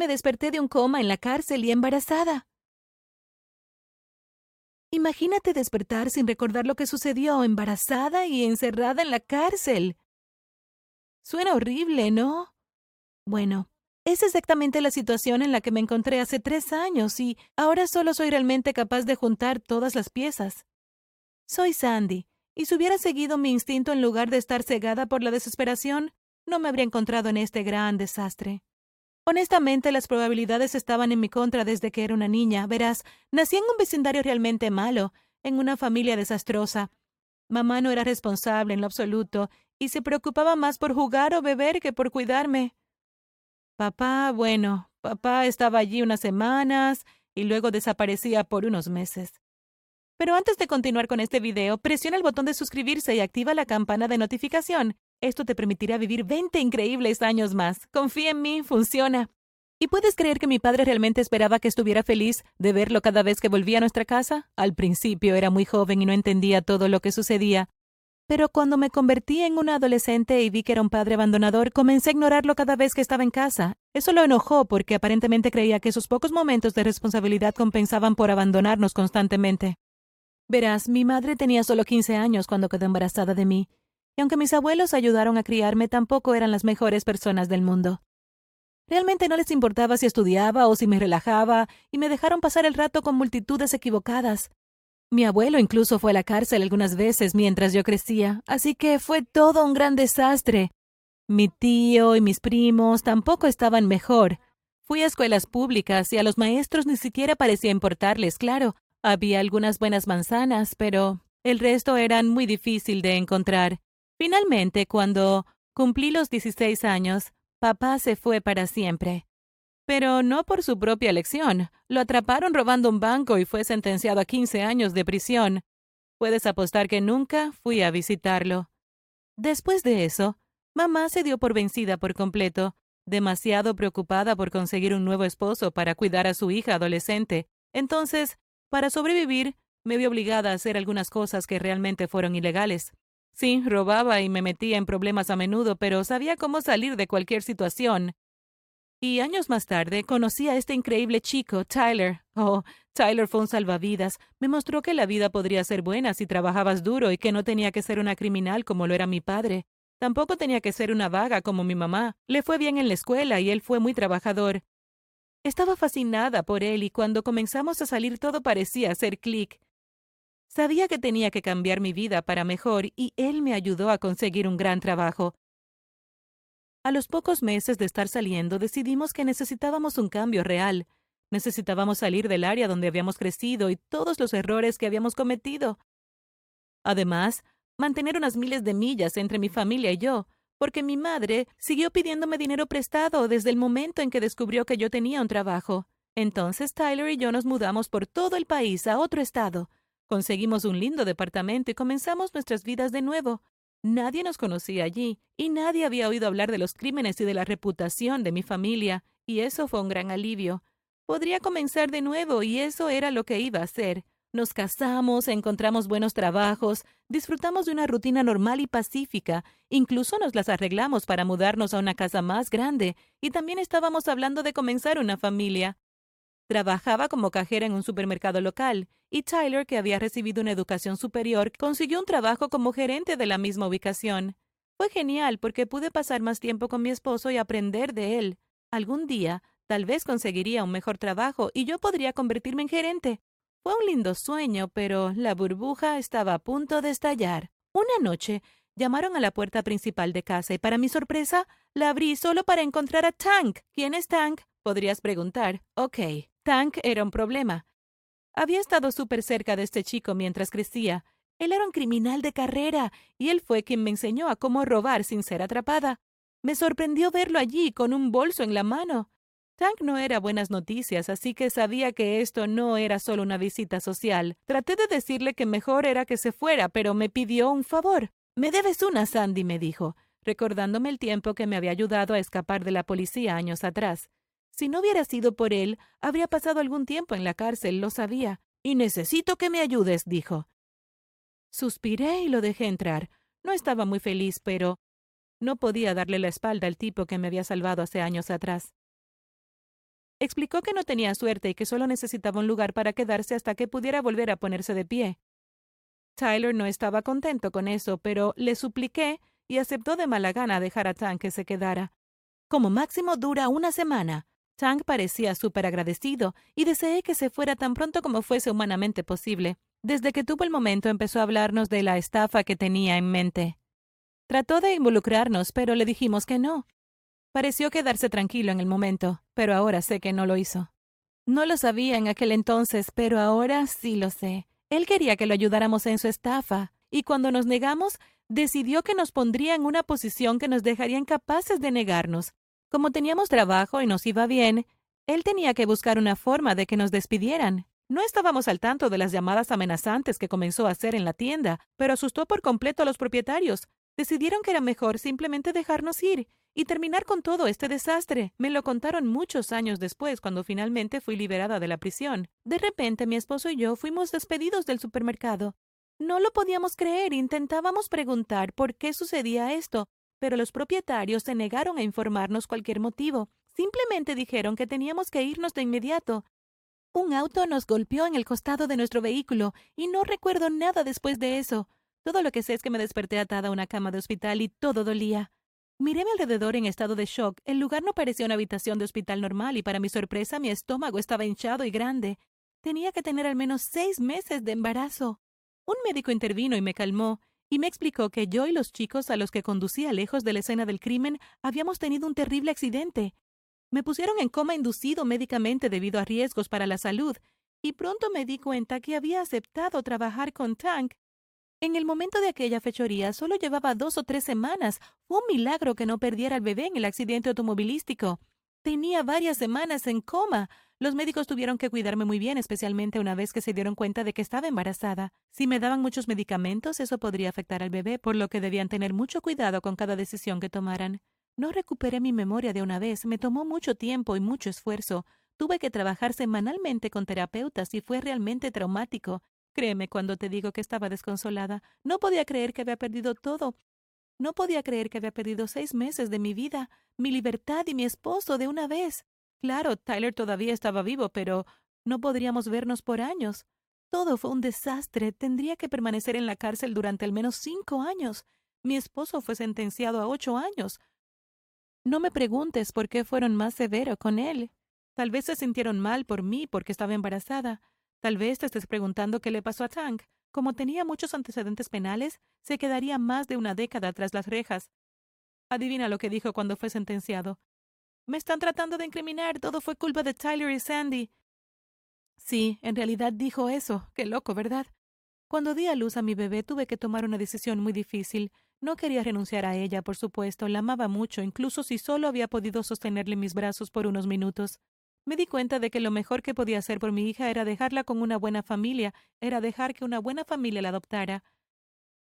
Me desperté de un coma en la cárcel y embarazada. Imagínate despertar sin recordar lo que sucedió, embarazada y encerrada en la cárcel. Suena horrible, ¿no? Bueno, es exactamente la situación en la que me encontré hace tres años y ahora solo soy realmente capaz de juntar todas las piezas. Soy Sandy, y si hubiera seguido mi instinto en lugar de estar cegada por la desesperación, no me habría encontrado en este gran desastre. Honestamente, las probabilidades estaban en mi contra desde que era una niña. Verás, nací en un vecindario realmente malo, en una familia desastrosa. Mamá no era responsable en lo absoluto y se preocupaba más por jugar o beber que por cuidarme. Papá, bueno, papá estaba allí unas semanas y luego desaparecía por unos meses. Pero antes de continuar con este video, presiona el botón de suscribirse y activa la campana de notificación. Esto te permitirá vivir 20 increíbles años más. Confía en mí, funciona. ¿Y puedes creer que mi padre realmente esperaba que estuviera feliz de verlo cada vez que volvía a nuestra casa? Al principio era muy joven y no entendía todo lo que sucedía, pero cuando me convertí en una adolescente y vi que era un padre abandonador, comencé a ignorarlo cada vez que estaba en casa. Eso lo enojó porque aparentemente creía que esos pocos momentos de responsabilidad compensaban por abandonarnos constantemente. Verás, mi madre tenía solo 15 años cuando quedó embarazada de mí, aunque mis abuelos ayudaron a criarme, tampoco eran las mejores personas del mundo. Realmente no les importaba si estudiaba o si me relajaba, y me dejaron pasar el rato con multitudes equivocadas. Mi abuelo incluso fue a la cárcel algunas veces mientras yo crecía, así que fue todo un gran desastre. Mi tío y mis primos tampoco estaban mejor. Fui a escuelas públicas y a los maestros ni siquiera parecía importarles, claro. Había algunas buenas manzanas, pero el resto eran muy difícil de encontrar. Finalmente, cuando cumplí los 16 años, papá se fue para siempre. Pero no por su propia elección. Lo atraparon robando un banco y fue sentenciado a 15 años de prisión. Puedes apostar que nunca fui a visitarlo. Después de eso, mamá se dio por vencida por completo, demasiado preocupada por conseguir un nuevo esposo para cuidar a su hija adolescente. Entonces, para sobrevivir, me vi obligada a hacer algunas cosas que realmente fueron ilegales. Sí, robaba y me metía en problemas a menudo, pero sabía cómo salir de cualquier situación. Y años más tarde conocí a este increíble chico, Tyler. Oh, Tyler fue un salvavidas. Me mostró que la vida podría ser buena si trabajabas duro y que no tenía que ser una criminal como lo era mi padre. Tampoco tenía que ser una vaga como mi mamá. Le fue bien en la escuela y él fue muy trabajador. Estaba fascinada por él y cuando comenzamos a salir todo parecía hacer clic. Sabía que tenía que cambiar mi vida para mejor y él me ayudó a conseguir un gran trabajo. A los pocos meses de estar saliendo, decidimos que necesitábamos un cambio real. Necesitábamos salir del área donde habíamos crecido y todos los errores que habíamos cometido. Además, mantener unas miles de millas entre mi familia y yo, porque mi madre siguió pidiéndome dinero prestado desde el momento en que descubrió que yo tenía un trabajo. Entonces Tyler y yo nos mudamos por todo el país a otro estado. Conseguimos un lindo departamento y comenzamos nuestras vidas de nuevo. Nadie nos conocía allí, y nadie había oído hablar de los crímenes y de la reputación de mi familia, y eso fue un gran alivio. Podría comenzar de nuevo, y eso era lo que iba a hacer. Nos casamos, encontramos buenos trabajos, disfrutamos de una rutina normal y pacífica, incluso nos las arreglamos para mudarnos a una casa más grande, y también estábamos hablando de comenzar una familia. Trabajaba como cajera en un supermercado local, y Tyler, que había recibido una educación superior, consiguió un trabajo como gerente de la misma ubicación. Fue genial porque pude pasar más tiempo con mi esposo y aprender de él. Algún día, tal vez conseguiría un mejor trabajo y yo podría convertirme en gerente. Fue un lindo sueño, pero la burbuja estaba a punto de estallar. Una noche, llamaron a la puerta principal de casa y para mi sorpresa, la abrí solo para encontrar a Tank. ¿Quién es Tank? Podrías preguntar. Ok, Tank era un problema. Había estado súper cerca de este chico mientras crecía. Él era un criminal de carrera, y él fue quien me enseñó a cómo robar sin ser atrapada. Me sorprendió verlo allí con un bolso en la mano. Tank no era buenas noticias, así que sabía que esto no era solo una visita social. Traté de decirle que mejor era que se fuera, pero me pidió un favor. Me debes una, Sandy, me dijo, recordándome el tiempo que me había ayudado a escapar de la policía años atrás. Si no hubiera sido por él, habría pasado algún tiempo en la cárcel, lo sabía. Y necesito que me ayudes, dijo. Suspiré y lo dejé entrar. No estaba muy feliz, pero no podía darle la espalda al tipo que me había salvado hace años atrás. Explicó que no tenía suerte y que solo necesitaba un lugar para quedarse hasta que pudiera volver a ponerse de pie. Tyler no estaba contento con eso, pero le supliqué y aceptó de mala gana dejar a Tank que se quedara. Como máximo dura una semana. Tank parecía súper agradecido y deseé que se fuera tan pronto como fuese humanamente posible. Desde que tuvo el momento empezó a hablarnos de la estafa que tenía en mente. Trató de involucrarnos, pero le dijimos que no. Pareció quedarse tranquilo en el momento, pero ahora sé que no lo hizo. No lo sabía en aquel entonces, pero ahora sí lo sé. Él quería que lo ayudáramos en su estafa, y cuando nos negamos, decidió que nos pondría en una posición que nos dejaría incapaces de negarnos. Como teníamos trabajo y nos iba bien, él tenía que buscar una forma de que nos despidieran. No estábamos al tanto de las llamadas amenazantes que comenzó a hacer en la tienda, pero asustó por completo a los propietarios. Decidieron que era mejor simplemente dejarnos ir y terminar con todo este desastre. Me lo contaron muchos años después, cuando finalmente fui liberada de la prisión. De repente mi esposo y yo fuimos despedidos del supermercado. No lo podíamos creer, intentábamos preguntar por qué sucedía esto, pero los propietarios se negaron a informarnos cualquier motivo. Simplemente dijeron que teníamos que irnos de inmediato. Un auto nos golpeó en el costado de nuestro vehículo y no recuerdo nada después de eso. Todo lo que sé es que me desperté atada a una cama de hospital y todo dolía. Miré a mi alrededor en estado de shock. El lugar no parecía una habitación de hospital normal y para mi sorpresa mi estómago estaba hinchado y grande. Tenía que tener al menos seis meses de embarazo. Un médico intervino y me calmó, y me explicó que yo y los chicos a los que conducía lejos de la escena del crimen habíamos tenido un terrible accidente. Me pusieron en coma inducido médicamente debido a riesgos para la salud, y pronto me di cuenta que había aceptado trabajar con Tank en el momento de aquella fechoría solo llevaba dos o tres semanas. Fue un milagro que no perdiera al bebé en el accidente automovilístico. Tenía varias semanas en coma. Los médicos tuvieron que cuidarme muy bien, especialmente una vez que se dieron cuenta de que estaba embarazada. Si me daban muchos medicamentos, eso podría afectar al bebé, por lo que debían tener mucho cuidado con cada decisión que tomaran. No recuperé mi memoria de una vez, me tomó mucho tiempo y mucho esfuerzo. Tuve que trabajar semanalmente con terapeutas y fue realmente traumático. Créeme cuando te digo que estaba desconsolada. No podía creer que había perdido todo. No podía creer que había perdido seis meses de mi vida, mi libertad y mi esposo de una vez. Claro, Tyler todavía estaba vivo, pero no podríamos vernos por años. Todo fue un desastre. Tendría que permanecer en la cárcel durante al menos cinco años. Mi esposo fue sentenciado a ocho años. No me preguntes por qué fueron más severos con él. Tal vez se sintieron mal por mí porque estaba embarazada. Tal vez te estés preguntando qué le pasó a Tank. Como tenía muchos antecedentes penales, se quedaría más de una década tras las rejas. Adivina lo que dijo cuando fue sentenciado. Me están tratando de incriminar. Todo fue culpa de Tyler y Sandy. Sí, en realidad dijo eso. Qué loco, ¿verdad? Cuando di a luz a mi bebé tuve que tomar una decisión muy difícil. No quería renunciar a ella, por supuesto. La amaba mucho, incluso si solo había podido sostenerle mis brazos por unos minutos. Me di cuenta de que lo mejor que podía hacer por mi hija era dejarla con una buena familia, era dejar que una buena familia la adoptara.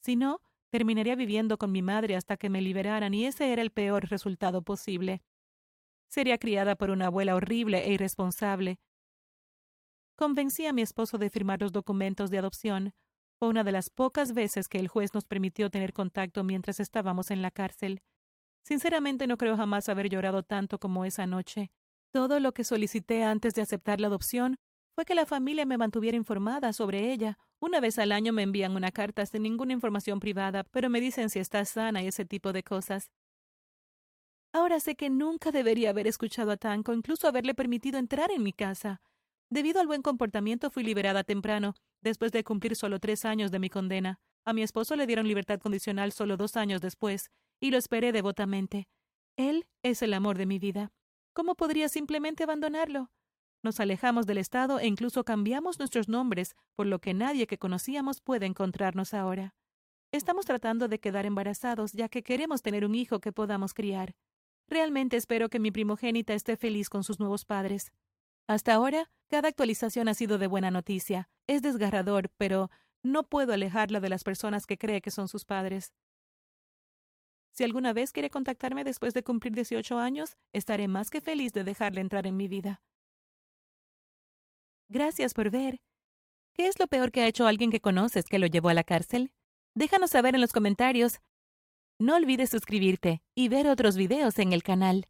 Si no, terminaría viviendo con mi madre hasta que me liberaran y ese era el peor resultado posible. Sería criada por una abuela horrible e irresponsable. Convencí a mi esposo de firmar los documentos de adopción. Fue una de las pocas veces que el juez nos permitió tener contacto mientras estábamos en la cárcel. Sinceramente no creo jamás haber llorado tanto como esa noche. Todo lo que solicité antes de aceptar la adopción fue que la familia me mantuviera informada sobre ella. Una vez al año me envían una carta sin ninguna información privada, pero me dicen si está sana y ese tipo de cosas. Ahora sé que nunca debería haber escuchado a Tanko, incluso haberle permitido entrar en mi casa. Debido al buen comportamiento fui liberada temprano, después de cumplir solo tres años de mi condena. A mi esposo le dieron libertad condicional solo dos años después, y lo esperé devotamente. Él es el amor de mi vida. ¿Cómo podría simplemente abandonarlo? Nos alejamos del Estado e incluso cambiamos nuestros nombres, por lo que nadie que conocíamos puede encontrarnos ahora. Estamos tratando de quedar embarazados, ya que queremos tener un hijo que podamos criar. Realmente espero que mi primogénita esté feliz con sus nuevos padres. Hasta ahora, cada actualización ha sido de buena noticia. Es desgarrador, pero no puedo alejarla de las personas que cree que son sus padres. Si alguna vez quiere contactarme después de cumplir 18 años, estaré más que feliz de dejarle entrar en mi vida. Gracias por ver. ¿Qué es lo peor que ha hecho alguien que conoces que lo llevó a la cárcel? Déjanos saber en los comentarios. No olvides suscribirte y ver otros videos en el canal.